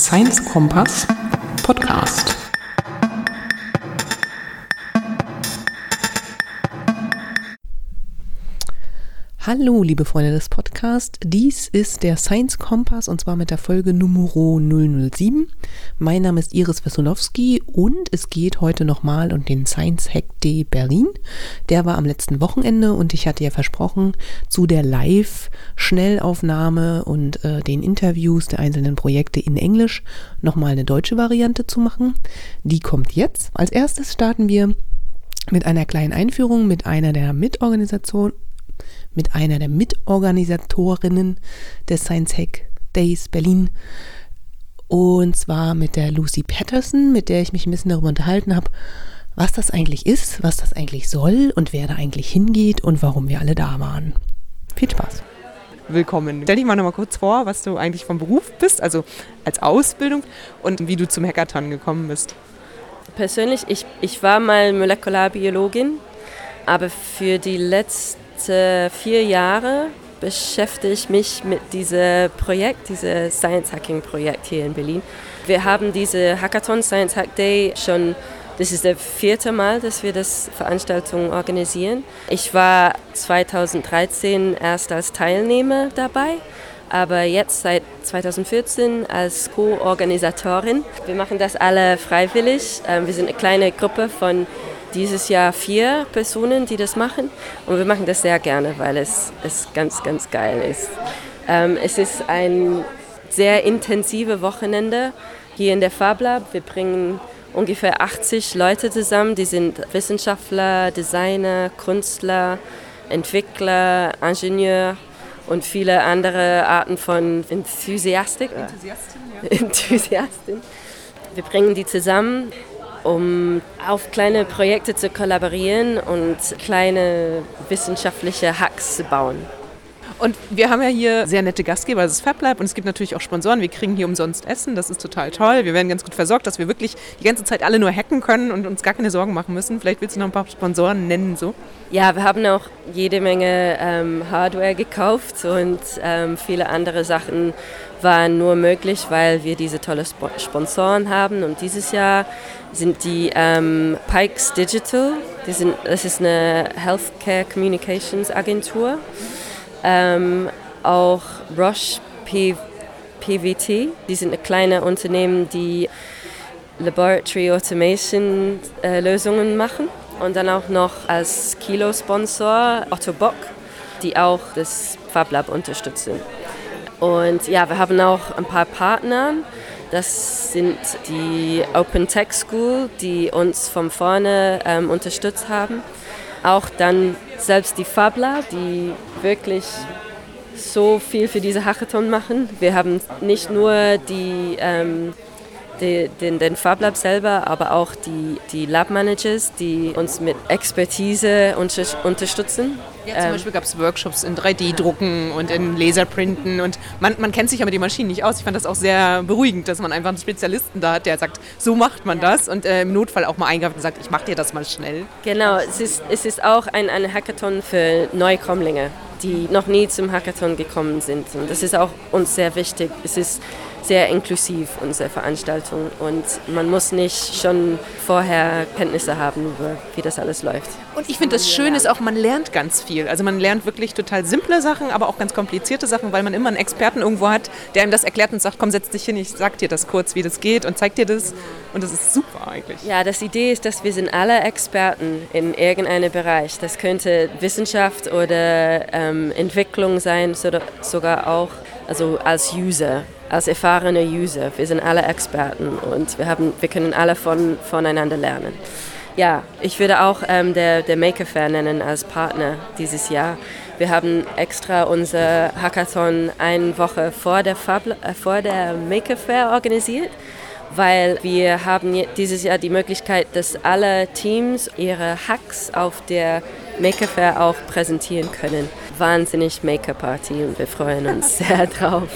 Science Kompass Podcast. Hallo, liebe Freunde des Podcasts. Dies ist der Science Kompass und zwar mit der Folge Nummer 007. Mein Name ist Iris Wesolowski und es geht heute nochmal um den Science Hack Day Berlin. Der war am letzten Wochenende und ich hatte ja versprochen, zu der Live-Schnellaufnahme und äh, den Interviews der einzelnen Projekte in Englisch nochmal eine deutsche Variante zu machen. Die kommt jetzt. Als erstes starten wir mit einer kleinen Einführung mit einer der Mitorganisationen mit einer der Mitorganisatorinnen des Science Hack Days Berlin. Und zwar mit der Lucy Patterson, mit der ich mich ein bisschen darüber unterhalten habe, was das eigentlich ist, was das eigentlich soll und wer da eigentlich hingeht und warum wir alle da waren. Viel Spaß. Willkommen. Stell dich mal noch mal kurz vor, was du eigentlich vom Beruf bist, also als Ausbildung und wie du zum Hackathon gekommen bist. Persönlich, ich, ich war mal Molekularbiologin, aber für die letzten seit vier Jahren beschäftige ich mich mit diesem Projekt, diesem Science Hacking Projekt hier in Berlin. Wir haben diese Hackathon Science Hack Day schon, das ist das vierte Mal, dass wir das Veranstaltung organisieren. Ich war 2013 erst als Teilnehmer dabei, aber jetzt seit 2014 als Co-Organisatorin. Wir machen das alle freiwillig. Ähm, wir sind eine kleine Gruppe von dieses Jahr vier Personen, die das machen. Und wir machen das sehr gerne, weil es, es ganz, ganz geil ist. Ähm, es ist ein sehr intensives Wochenende hier in der FabLab. Wir bringen ungefähr 80 Leute zusammen. Die sind Wissenschaftler, Designer, Künstler, Entwickler, Ingenieur und viele andere Arten von Enthusiastik. Enthusiastin, ja. Enthusiastin. Wir bringen die zusammen um auf kleine Projekte zu kollaborieren und kleine wissenschaftliche Hacks zu bauen. Und wir haben ja hier sehr nette Gastgeber, das ist FabLab und es gibt natürlich auch Sponsoren. Wir kriegen hier umsonst Essen, das ist total toll. Wir werden ganz gut versorgt, dass wir wirklich die ganze Zeit alle nur hacken können und uns gar keine Sorgen machen müssen. Vielleicht willst du noch ein paar Sponsoren nennen so? Ja, wir haben auch jede Menge ähm, Hardware gekauft und ähm, viele andere Sachen waren nur möglich, weil wir diese tolle Sponsoren haben. Und dieses Jahr sind die ähm, Pikes Digital, die sind, das ist eine Healthcare Communications Agentur. Ähm, auch Roche P PVT, die sind ein kleines Unternehmen, die Laboratory Automation äh, Lösungen machen. Und dann auch noch als Kilo-Sponsor Otto Bock, die auch das FabLab unterstützen. Und ja, wir haben auch ein paar Partner. Das sind die Open Tech School, die uns von vorne ähm, unterstützt haben. Auch dann selbst die FabLab, die wirklich so viel für diese Hackathon machen. Wir haben nicht nur die ähm, die, den, den FabLab selber, aber auch die, die Lab-Managers, die uns mit Expertise unter, unterstützen. Ja, zum ähm, Beispiel gab es Workshops in 3D-Drucken und in Laserprinten und man, man kennt sich ja mit den Maschinen nicht aus. Ich fand das auch sehr beruhigend, dass man einfach einen Spezialisten da hat, der sagt, so macht man das und äh, im Notfall auch mal eingreift und sagt, ich mache dir das mal schnell. Genau, es ist, es ist auch ein, ein Hackathon für Neukommlinge, die noch nie zum Hackathon gekommen sind und das ist auch uns sehr wichtig. Es ist sehr inklusiv, unsere Veranstaltung. Und man muss nicht schon vorher Kenntnisse haben, über wie das alles läuft. Und ich finde, das Schöne ist auch, man lernt ganz viel. Also man lernt wirklich total simple Sachen, aber auch ganz komplizierte Sachen, weil man immer einen Experten irgendwo hat, der einem das erklärt und sagt, komm, setz dich hin, ich sag dir das kurz, wie das geht und zeig dir das. Und das ist super eigentlich. Ja, das Idee ist, dass wir sind alle Experten in irgendeinem Bereich. Das könnte Wissenschaft oder ähm, Entwicklung sein, sogar auch also als User als erfahrene User. Wir sind alle Experten und wir, haben, wir können alle von, voneinander lernen. Ja, ich würde auch ähm, der, der Maker Fair nennen als Partner dieses Jahr. Wir haben extra unser Hackathon eine Woche vor der, Fab, äh, vor der Maker Fair organisiert, weil wir haben dieses Jahr die Möglichkeit, dass alle Teams ihre Hacks auf der Maker Fair auch präsentieren können. Wahnsinnig Maker Party und wir freuen uns sehr drauf.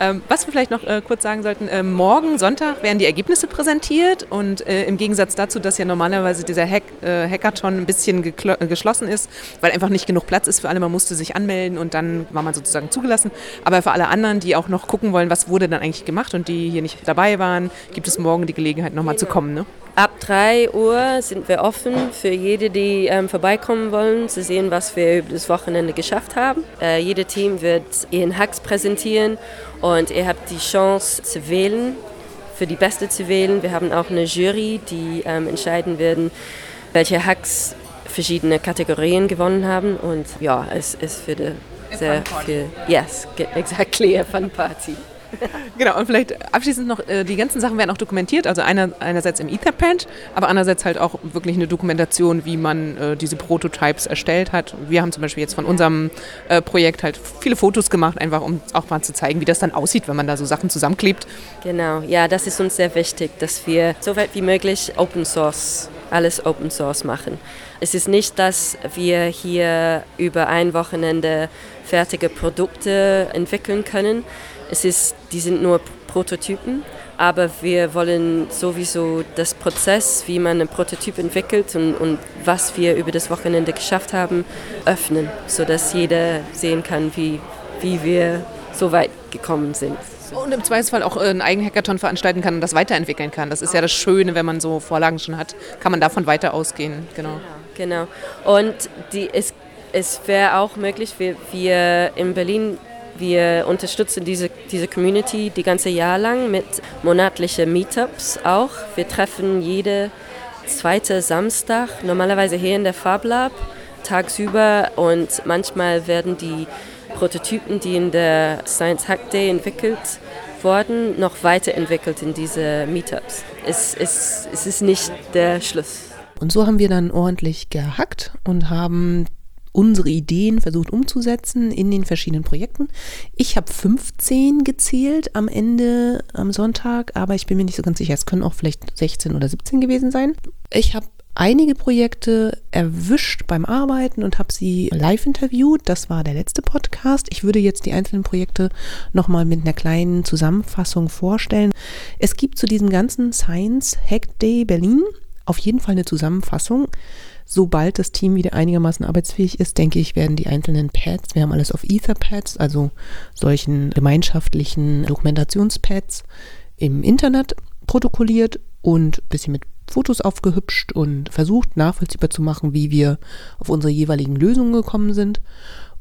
Ähm, was wir vielleicht noch äh, kurz sagen sollten, äh, morgen Sonntag werden die Ergebnisse präsentiert und äh, im Gegensatz dazu, dass ja normalerweise dieser Hack, äh, Hackathon ein bisschen äh, geschlossen ist, weil einfach nicht genug Platz ist für alle, man musste sich anmelden und dann war man sozusagen zugelassen. Aber für alle anderen, die auch noch gucken wollen, was wurde dann eigentlich gemacht und die hier nicht dabei waren, gibt es morgen die Gelegenheit nochmal zu kommen. Ne? Ab 3 Uhr sind wir offen für jede, die ähm, vorbeikommen wollen, zu sehen, was wir über das Wochenende geschafft haben. Äh, jeder Team wird ihren Hacks präsentieren und ihr habt die Chance zu wählen, für die Beste zu wählen. Wir haben auch eine Jury, die ähm, entscheiden werden, welche Hacks verschiedene Kategorien gewonnen haben. Und ja, es, es wird sehr viel. Yes, exactly, a fun party genau, und vielleicht abschließend noch, äh, die ganzen Sachen werden auch dokumentiert, also einer, einerseits im Etherpad, aber andererseits halt auch wirklich eine Dokumentation, wie man äh, diese Prototypes erstellt hat. Wir haben zum Beispiel jetzt von unserem äh, Projekt halt viele Fotos gemacht, einfach um auch mal zu zeigen, wie das dann aussieht, wenn man da so Sachen zusammenklebt. Genau, ja, das ist uns sehr wichtig, dass wir so weit wie möglich Open Source, alles Open Source machen. Es ist nicht, dass wir hier über ein Wochenende fertige Produkte entwickeln können. Es ist, die sind nur Prototypen, aber wir wollen sowieso das Prozess, wie man einen Prototyp entwickelt und, und was wir über das Wochenende geschafft haben, öffnen, sodass jeder sehen kann, wie, wie wir so weit gekommen sind. Und im Zweifelsfall auch einen eigenen Hackathon veranstalten kann und das weiterentwickeln kann. Das ist ja das Schöne, wenn man so Vorlagen schon hat, kann man davon weiter ausgehen. Genau. Genau. Und die, es, es wäre auch möglich, wir, wir in Berlin wir unterstützen diese, diese Community die ganze Jahr lang mit monatlichen Meetups auch. Wir treffen jede zweite Samstag, normalerweise hier in der FabLab, tagsüber und manchmal werden die Prototypen, die in der Science Hack Day entwickelt wurden, noch weiterentwickelt in diese Meetups. Es, es, es ist nicht der Schluss. Und so haben wir dann ordentlich gehackt und haben unsere Ideen versucht umzusetzen in den verschiedenen Projekten. Ich habe 15 gezählt am Ende am Sonntag, aber ich bin mir nicht so ganz sicher. Es können auch vielleicht 16 oder 17 gewesen sein. Ich habe einige Projekte erwischt beim Arbeiten und habe sie live interviewt. Das war der letzte Podcast. Ich würde jetzt die einzelnen Projekte nochmal mit einer kleinen Zusammenfassung vorstellen. Es gibt zu diesem ganzen Science Hack Day Berlin auf jeden Fall eine Zusammenfassung. Sobald das Team wieder einigermaßen arbeitsfähig ist, denke ich, werden die einzelnen Pads, wir haben alles auf Etherpads, also solchen gemeinschaftlichen Dokumentationspads im Internet protokolliert und ein bisschen mit Fotos aufgehübscht und versucht nachvollziehbar zu machen, wie wir auf unsere jeweiligen Lösungen gekommen sind.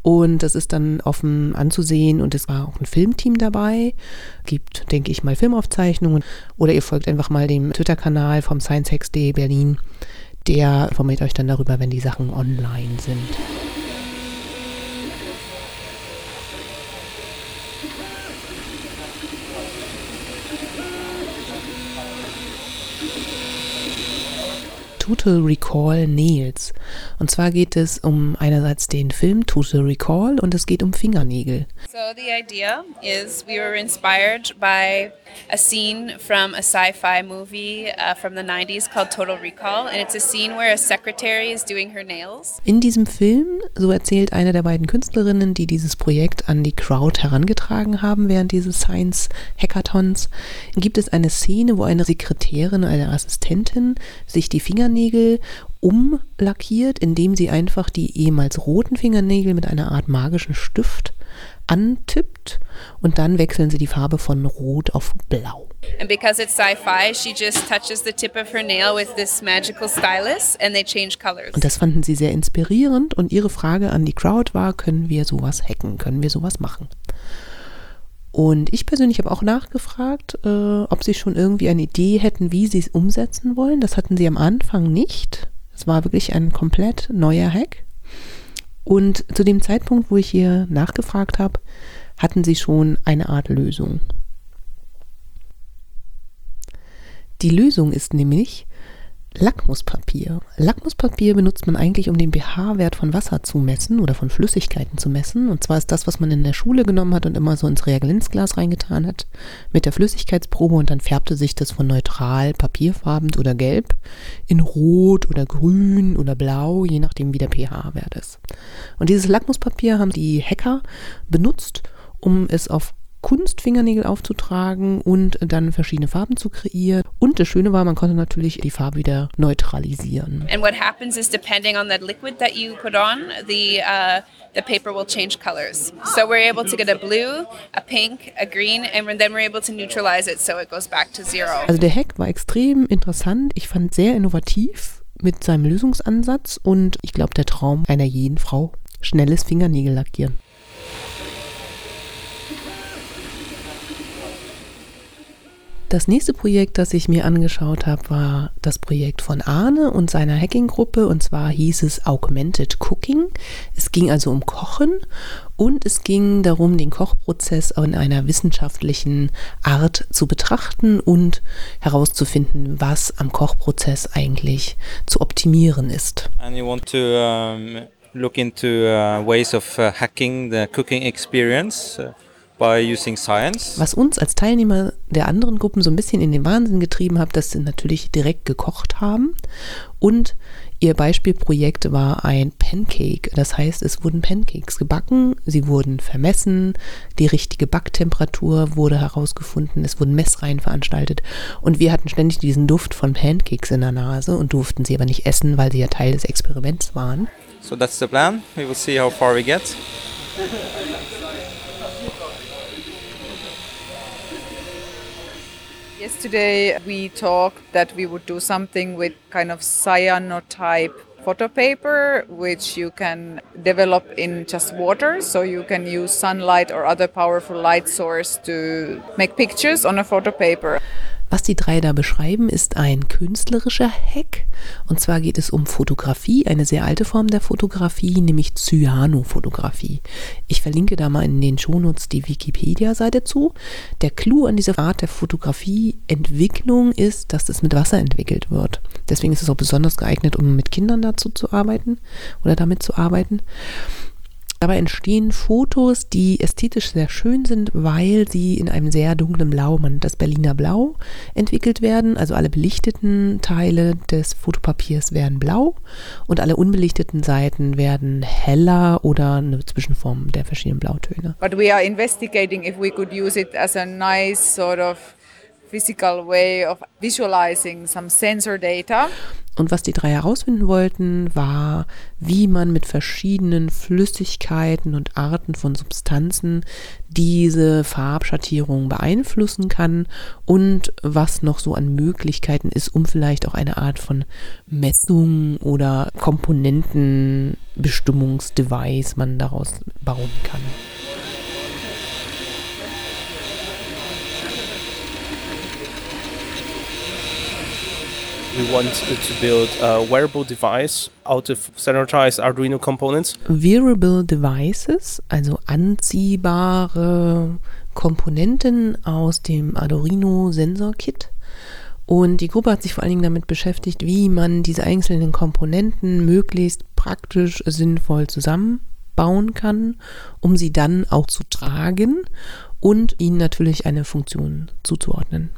Und das ist dann offen anzusehen und es war auch ein Filmteam dabei. Gibt, denke ich mal, Filmaufzeichnungen. Oder ihr folgt einfach mal dem Twitter-Kanal vom Science Hacks Day Berlin der informiert euch dann darüber, wenn die Sachen online sind. Total Recall Nails. Und zwar geht es um einerseits den Film Total Recall und es geht um Fingernägel. So the idea is we were inspired by a scene from a sci-fi movie uh, from the 90s called Total Recall and it's a scene where a secretary is doing her nails. In diesem Film, so erzählt eine der beiden Künstlerinnen, die dieses Projekt an die Crowd herangetragen haben während dieses Science Hackathons, gibt es eine Szene, wo eine Sekretärin, eine Assistentin sich die Fingernägel Fingernägel umlackiert, indem sie einfach die ehemals roten Fingernägel mit einer Art magischen Stift antippt und dann wechseln sie die Farbe von rot auf blau. And because it's sci-fi, she just touches the tip of her nail with this magical stylus and they change colors. Und das fanden sie sehr inspirierend und ihre Frage an die Crowd war, können wir sowas hacken, können wir sowas machen? Und ich persönlich habe auch nachgefragt, äh, ob sie schon irgendwie eine Idee hätten, wie sie es umsetzen wollen. Das hatten sie am Anfang nicht. Es war wirklich ein komplett neuer Hack. Und zu dem Zeitpunkt, wo ich hier nachgefragt habe, hatten sie schon eine Art Lösung. Die Lösung ist nämlich, Lackmuspapier. Lackmuspapier benutzt man eigentlich, um den pH-Wert von Wasser zu messen oder von Flüssigkeiten zu messen. Und zwar ist das, was man in der Schule genommen hat und immer so ins Reagenzglas reingetan hat mit der Flüssigkeitsprobe und dann färbte sich das von neutral, papierfarben oder gelb in rot oder grün oder blau, je nachdem wie der pH-Wert ist. Und dieses Lackmuspapier haben die Hacker benutzt, um es auf Kunstfingernägel aufzutragen und dann verschiedene Farben zu kreieren. Und das Schöne war, man konnte natürlich die Farbe wieder neutralisieren. And what happens is depending on that liquid that you put on, the uh, the paper will change colors. So we're able to get a blue, a pink, a green, and then we're able to neutralize it so it goes back to zero. Also der Hack war extrem interessant. Ich fand sehr innovativ mit seinem Lösungsansatz und ich glaube der Traum einer jeden Frau. Schnelles Fingernägel lackieren. Das nächste Projekt, das ich mir angeschaut habe, war das Projekt von Arne und seiner Hacking-Gruppe. Und zwar hieß es Augmented Cooking. Es ging also um Kochen und es ging darum, den Kochprozess in einer wissenschaftlichen Art zu betrachten und herauszufinden, was am Kochprozess eigentlich zu optimieren ist. Look into uh, ways of uh, hacking the cooking experience. Uh. Was uns als Teilnehmer der anderen Gruppen so ein bisschen in den Wahnsinn getrieben hat, dass sie natürlich direkt gekocht haben und ihr Beispielprojekt war ein Pancake. Das heißt, es wurden Pancakes gebacken, sie wurden vermessen, die richtige Backtemperatur wurde herausgefunden, es wurden Messreihen veranstaltet und wir hatten ständig diesen Duft von Pancakes in der Nase und durften sie aber nicht essen, weil sie ja Teil des Experiments waren. So that's the plan. We will see how far we get. Yesterday we talked that we would do something with kind of cyanotype photo paper, which you can develop in just water. So you can use sunlight or other powerful light source to make pictures on a photo paper. Was die drei da beschreiben, ist ein künstlerischer Hack. Und zwar geht es um Fotografie, eine sehr alte Form der Fotografie, nämlich Cyanofotografie. Ich verlinke da mal in den Shownotes die Wikipedia-Seite zu. Der Clou an dieser Art der Fotografieentwicklung ist, dass es mit Wasser entwickelt wird. Deswegen ist es auch besonders geeignet, um mit Kindern dazu zu arbeiten oder damit zu arbeiten. Dabei entstehen Fotos, die ästhetisch sehr schön sind, weil sie in einem sehr dunklen Blau, man das Berliner Blau, entwickelt werden. Also alle belichteten Teile des Fotopapiers werden blau und alle unbelichteten Seiten werden heller oder eine Zwischenform der verschiedenen Blautöne. But we are investigating if we could use it as a nice sort of physical way of visualizing some sensor data. Und was die drei herausfinden wollten, war, wie man mit verschiedenen Flüssigkeiten und Arten von Substanzen diese Farbschattierung beeinflussen kann und was noch so an Möglichkeiten ist, um vielleicht auch eine Art von Messung oder Komponentenbestimmungsdevice man daraus bauen kann. we want to build a wearable device out of standardized Arduino components. Wearable Devices, also anziehbare Komponenten aus dem Arduino Sensor Kit. Und die Gruppe hat sich vor allen Dingen damit beschäftigt, wie man diese einzelnen Komponenten möglichst praktisch sinnvoll zusammenbauen kann, um sie dann auch zu tragen und ihnen natürlich eine Funktion zuzuordnen.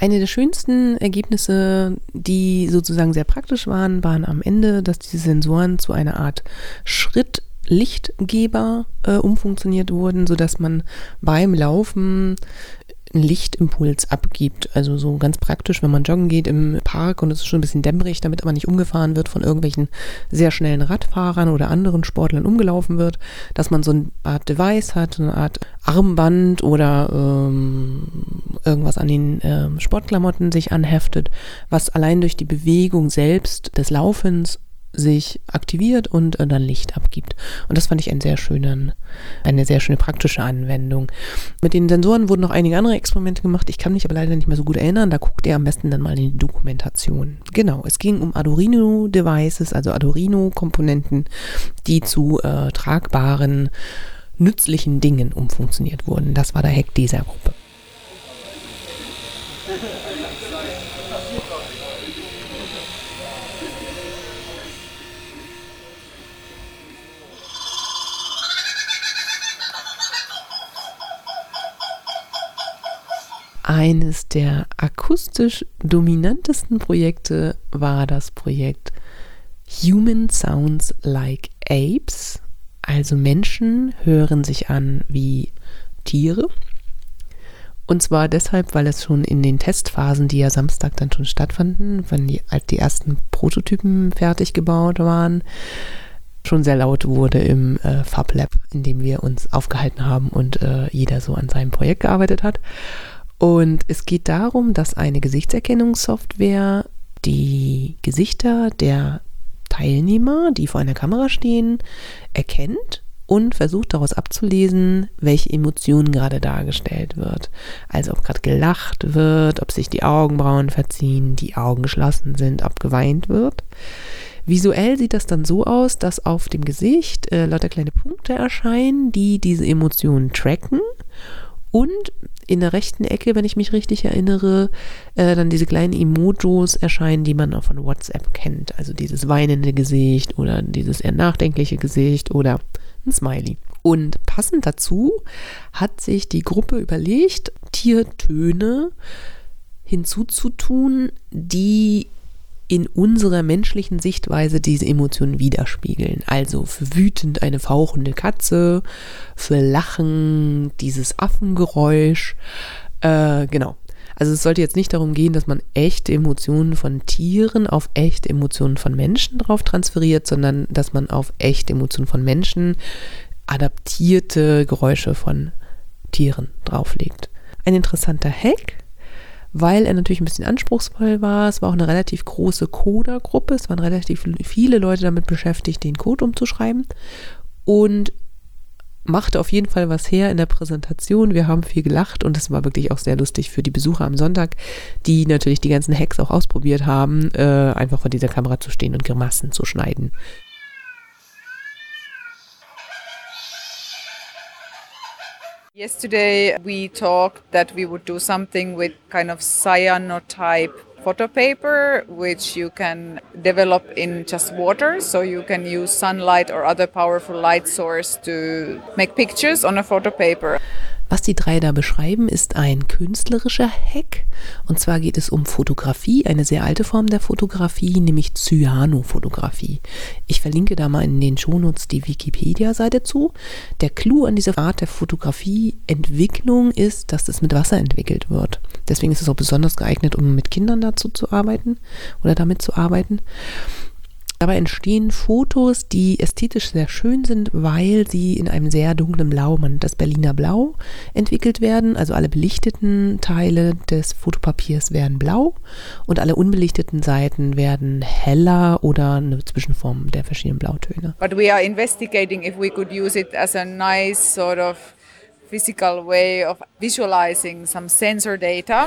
Eine der schönsten Ergebnisse, die sozusagen sehr praktisch waren, waren am Ende, dass diese Sensoren zu einer Art Schrittlichtgeber äh, umfunktioniert wurden, sodass man beim Laufen einen Lichtimpuls abgibt. Also so ganz praktisch, wenn man joggen geht im Park und es ist schon ein bisschen dämmerig, damit aber nicht umgefahren wird von irgendwelchen sehr schnellen Radfahrern oder anderen Sportlern umgelaufen wird, dass man so eine Art Device hat, eine Art Armband oder ähm, irgendwas an den ähm, Sportklamotten sich anheftet, was allein durch die Bewegung selbst des Laufens sich aktiviert und äh, dann Licht abgibt. Und das fand ich einen sehr schönen, eine sehr schöne praktische Anwendung. Mit den Sensoren wurden noch einige andere Experimente gemacht. Ich kann mich aber leider nicht mehr so gut erinnern. Da guckt ihr am besten dann mal in die Dokumentation. Genau, es ging um Arduino-Devices, also Arduino-Komponenten, die zu äh, tragbaren, nützlichen Dingen umfunktioniert wurden. Das war der Hack dieser Gruppe. Eines der akustisch dominantesten Projekte war das Projekt Human Sounds Like Apes, Also Menschen hören sich an wie Tiere. Und zwar deshalb, weil es schon in den Testphasen, die ja Samstag dann schon stattfanden, wenn die, die ersten Prototypen fertig gebaut waren, schon sehr laut wurde im äh, Fab Lab, in dem wir uns aufgehalten haben und äh, jeder so an seinem Projekt gearbeitet hat. Und es geht darum, dass eine Gesichtserkennungssoftware die Gesichter der Teilnehmer, die vor einer Kamera stehen, erkennt und versucht daraus abzulesen, welche Emotion gerade dargestellt wird. Also ob gerade gelacht wird, ob sich die Augenbrauen verziehen, die Augen geschlossen sind, ob geweint wird. Visuell sieht das dann so aus, dass auf dem Gesicht äh, lauter kleine Punkte erscheinen, die diese Emotionen tracken und in der rechten Ecke, wenn ich mich richtig erinnere, äh, dann diese kleinen Emojis erscheinen, die man auch von WhatsApp kennt. Also dieses weinende Gesicht oder dieses eher nachdenkliche Gesicht oder ein Smiley. Und passend dazu hat sich die Gruppe überlegt, Tiertöne hinzuzutun, die in unserer menschlichen Sichtweise diese Emotionen widerspiegeln. Also für wütend eine fauchende Katze, für Lachen dieses Affengeräusch. Äh, genau. Also es sollte jetzt nicht darum gehen, dass man echte Emotionen von Tieren auf echte Emotionen von Menschen drauf transferiert, sondern dass man auf echte Emotionen von Menschen adaptierte Geräusche von Tieren drauflegt. Ein interessanter Hack weil er natürlich ein bisschen anspruchsvoll war. Es war auch eine relativ große Coder-Gruppe. Es waren relativ viele Leute damit beschäftigt, den Code umzuschreiben. Und machte auf jeden Fall was her in der Präsentation. Wir haben viel gelacht und es war wirklich auch sehr lustig für die Besucher am Sonntag, die natürlich die ganzen Hacks auch ausprobiert haben, äh, einfach vor dieser Kamera zu stehen und Grimassen zu schneiden. Yesterday we talked that we would do something with kind of cyanotype photo paper, which you can develop in just water. So you can use sunlight or other powerful light source to make pictures on a photo paper. Was die drei da beschreiben, ist ein künstlerischer Hack. Und zwar geht es um Fotografie, eine sehr alte Form der Fotografie, nämlich Cyanofotografie. Ich verlinke da mal in den Shownotes die Wikipedia-Seite zu. Der Clou an dieser Art der Fotografieentwicklung ist, dass es mit Wasser entwickelt wird. Deswegen ist es auch besonders geeignet, um mit Kindern dazu zu arbeiten oder damit zu arbeiten. Dabei entstehen Fotos, die ästhetisch sehr schön sind, weil sie in einem sehr dunklen Blau, man das Berliner Blau, entwickelt werden. Also alle belichteten Teile des Fotopapiers werden blau und alle unbelichteten Seiten werden heller oder eine Zwischenform der verschiedenen Blautöne. But we are investigating if we could use it as a nice sort of physical way of visualizing some sensor data.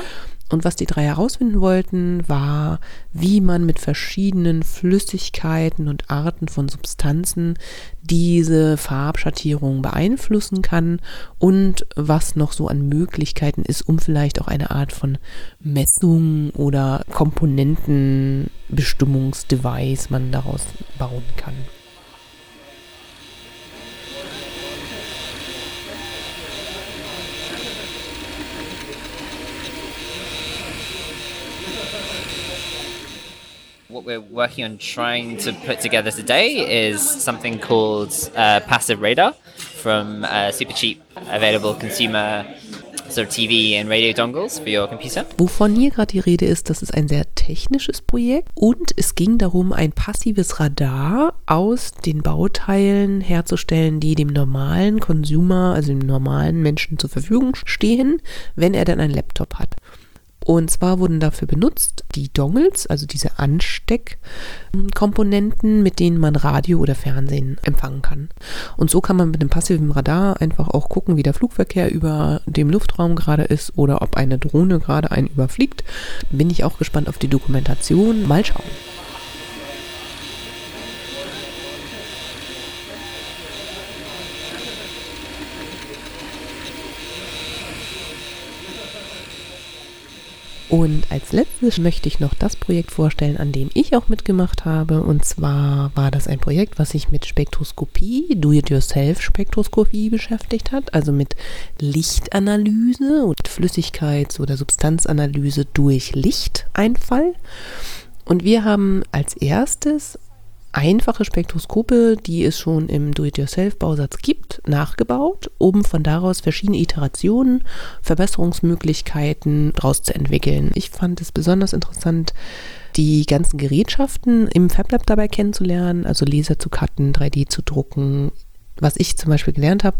Und was die drei herausfinden wollten, war, wie man mit verschiedenen Flüssigkeiten und Arten von Substanzen diese Farbschattierung beeinflussen kann und was noch so an Möglichkeiten ist, um vielleicht auch eine Art von Messung oder Komponentenbestimmungsdevice man daraus bauen kann. What we're working on trying to put together today is something called uh, Passive Radar from uh, super cheap, available consumer of TV and radio dongles for your computer. Wovon hier gerade die Rede ist, das ist ein sehr technisches Projekt und es ging darum, ein passives Radar aus den Bauteilen herzustellen, die dem normalen Consumer, also dem normalen Menschen zur Verfügung stehen, wenn er dann einen Laptop hat. Und zwar wurden dafür benutzt die Dongles, also diese Ansteckkomponenten, mit denen man Radio oder Fernsehen empfangen kann. Und so kann man mit einem passiven Radar einfach auch gucken, wie der Flugverkehr über dem Luftraum gerade ist oder ob eine Drohne gerade einen überfliegt. Bin ich auch gespannt auf die Dokumentation. Mal schauen. Und als letztes möchte ich noch das Projekt vorstellen, an dem ich auch mitgemacht habe. Und zwar war das ein Projekt, was sich mit Spektroskopie, Do-it-yourself-Spektroskopie beschäftigt hat, also mit Lichtanalyse und Flüssigkeits- oder Substanzanalyse durch Lichteinfall. Und wir haben als erstes einfache Spektroskope, die es schon im Do-it-yourself-Bausatz gibt, nachgebaut, um von daraus verschiedene Iterationen, Verbesserungsmöglichkeiten daraus zu entwickeln. Ich fand es besonders interessant, die ganzen Gerätschaften im FabLab dabei kennenzulernen, also Laser zu cutten, 3D zu drucken. Was ich zum Beispiel gelernt habe,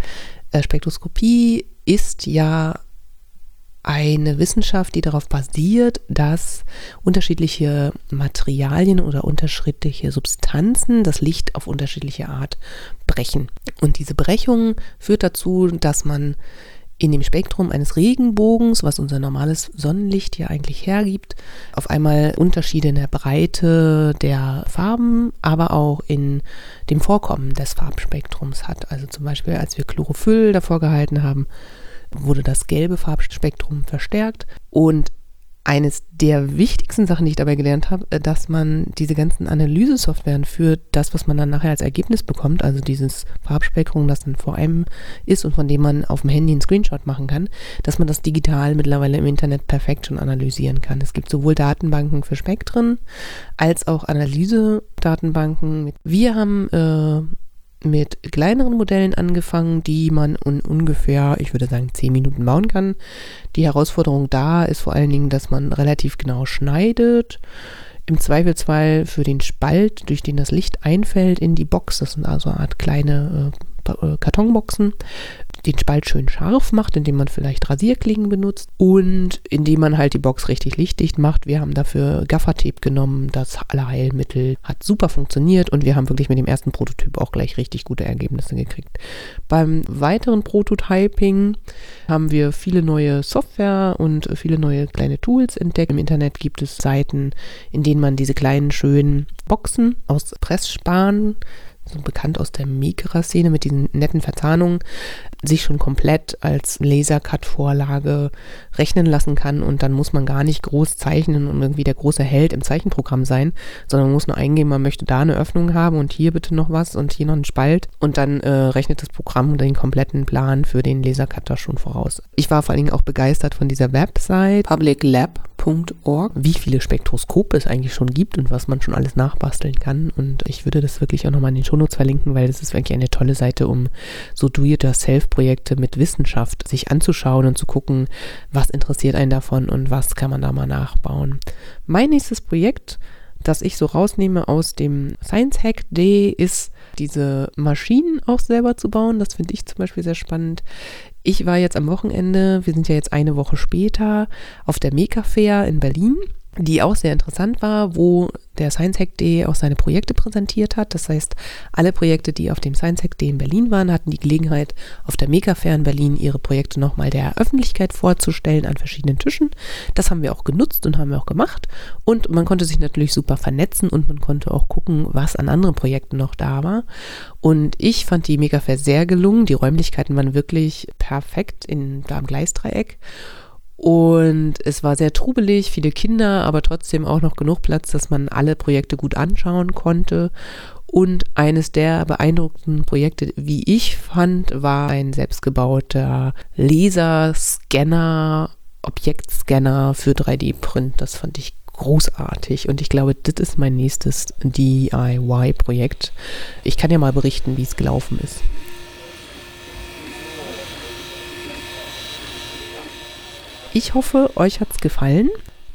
äh, Spektroskopie ist ja eine Wissenschaft, die darauf basiert, dass unterschiedliche Materialien oder unterschiedliche Substanzen das Licht auf unterschiedliche Art brechen. Und diese Brechung führt dazu, dass man in dem Spektrum eines Regenbogens, was unser normales Sonnenlicht ja eigentlich hergibt, auf einmal Unterschiede in der Breite der Farben, aber auch in dem Vorkommen des Farbspektrums hat. Also zum Beispiel, als wir Chlorophyll davor gehalten haben, wurde das gelbe Farbspektrum verstärkt. Und eines der wichtigsten Sachen, die ich dabei gelernt habe, äh, dass man diese ganzen Analysesoftwaren für das, was man dann nachher als Ergebnis bekommt, also dieses Farbspektrum, das dann vor einem ist und von dem man auf dem Handy einen Screenshot machen kann, dass man das digital mittlerweile im Internet perfekt schon analysieren kann. Es gibt sowohl Datenbanken für Spektren als auch Analyse-Datenbanken. Wir haben äh, mit kleineren Modellen angefangen, die man in ungefähr, ich würde sagen, 10 Minuten bauen kann. Die Herausforderung da ist vor allen Dingen, dass man relativ genau schneidet. Im Zweifelsfall für den Spalt, durch den das Licht einfällt in die Box, das sind also eine Art kleine äh, äh Kartonboxen, den Spalt schön scharf macht, indem man vielleicht Rasierklingen benutzt und indem man halt die Box richtig lichtdicht macht. Wir haben dafür Gaffertape genommen, das Allerheilmittel hat super funktioniert und wir haben wirklich mit dem ersten Prototyp auch gleich richtig gute Ergebnisse gekriegt. Beim weiteren Prototyping haben wir viele neue Software und viele neue kleine Tools entdeckt. Im Internet gibt es Seiten, in denen man diese kleinen schönen Boxen aus Pressspan so bekannt aus der Mikra-Szene mit diesen netten Verzahnungen, sich schon komplett als Lasercut-Vorlage rechnen lassen kann und dann muss man gar nicht groß zeichnen und irgendwie der große Held im Zeichenprogramm sein, sondern man muss nur eingeben, man möchte da eine Öffnung haben und hier bitte noch was und hier noch einen Spalt und dann äh, rechnet das Programm den kompletten Plan für den Lasercutter schon voraus. Ich war vor allen Dingen auch begeistert von dieser Website publiclab.org, wie viele Spektroskope es eigentlich schon gibt und was man schon alles nachbasteln kann und ich würde das wirklich auch nochmal in den Shownotes verlinken, weil das ist wirklich eine tolle Seite, um so do-it-yourself Projekte mit Wissenschaft sich anzuschauen und zu gucken, was interessiert einen davon und was kann man da mal nachbauen. Mein nächstes Projekt, das ich so rausnehme aus dem Science Hack Day, ist diese Maschinen auch selber zu bauen. Das finde ich zum Beispiel sehr spannend. Ich war jetzt am Wochenende, wir sind ja jetzt eine Woche später, auf der Meka Fair in Berlin die auch sehr interessant war, wo der Science Hack Day auch seine Projekte präsentiert hat. Das heißt, alle Projekte, die auf dem Science Hack Day in Berlin waren, hatten die Gelegenheit, auf der Mega Fair in Berlin ihre Projekte nochmal der Öffentlichkeit vorzustellen an verschiedenen Tischen. Das haben wir auch genutzt und haben wir auch gemacht. Und man konnte sich natürlich super vernetzen und man konnte auch gucken, was an anderen Projekten noch da war. Und ich fand die Mega Fair sehr gelungen. Die Räumlichkeiten waren wirklich perfekt in, da im Gleisdreieck. Und es war sehr trubelig, viele Kinder, aber trotzdem auch noch genug Platz, dass man alle Projekte gut anschauen konnte. Und eines der beeindruckenden Projekte, wie ich fand, war ein selbstgebauter Laserscanner, Objektscanner für 3D-Print. Das fand ich großartig und ich glaube, das ist mein nächstes DIY-Projekt. Ich kann ja mal berichten, wie es gelaufen ist. Ich hoffe, euch hat es gefallen.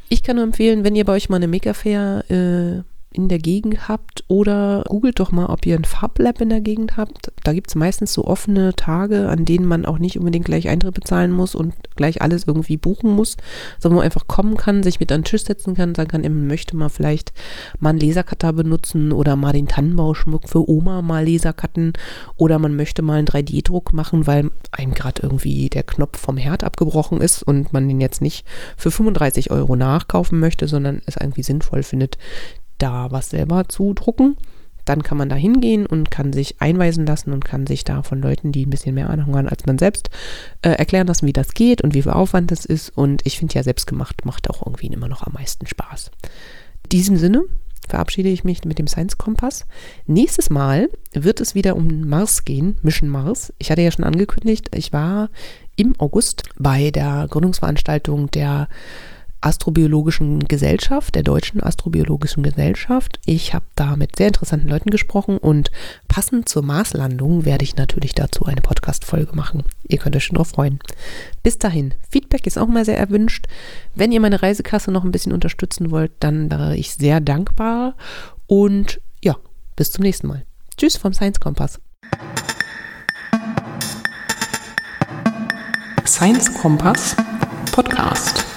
Ich kann nur empfehlen, wenn ihr bei euch mal eine Mega-Fair äh, in der Gegend habt oder googelt doch mal, ob ihr ein Farblab in der Gegend habt. Da gibt es meistens so offene Tage, an denen man auch nicht unbedingt gleich Eintritt bezahlen muss und gleich alles irgendwie buchen muss, sondern man einfach kommen kann, sich mit an den Tisch setzen kann, sagen kann, man möchte mal vielleicht mal einen Lasercutter benutzen oder mal den Tannenbauschmuck für Oma mal Lasercutten oder man möchte mal einen 3D-Druck machen, weil einem gerade irgendwie der Knopf vom Herd abgebrochen ist und man den jetzt nicht für 35 Euro nachkaufen möchte, sondern es irgendwie sinnvoll findet, da was selber zu drucken. Dann kann man da hingehen und kann sich einweisen lassen und kann sich da von Leuten, die ein bisschen mehr Ahnung haben als man selbst, äh, erklären lassen, wie das geht und wie viel Aufwand das ist. Und ich finde ja, selbst gemacht macht auch irgendwie immer noch am meisten Spaß. In diesem Sinne verabschiede ich mich mit dem Science Kompass. Nächstes Mal wird es wieder um Mars gehen, Mission Mars. Ich hatte ja schon angekündigt, ich war im August bei der Gründungsveranstaltung der Astrobiologischen Gesellschaft, der Deutschen Astrobiologischen Gesellschaft. Ich habe da mit sehr interessanten Leuten gesprochen und passend zur Marslandung werde ich natürlich dazu eine Podcast-Folge machen. Ihr könnt euch schon drauf freuen. Bis dahin, Feedback ist auch mal sehr erwünscht. Wenn ihr meine Reisekasse noch ein bisschen unterstützen wollt, dann wäre ich sehr dankbar. Und ja, bis zum nächsten Mal. Tschüss vom Science Kompass. Science Kompass Podcast.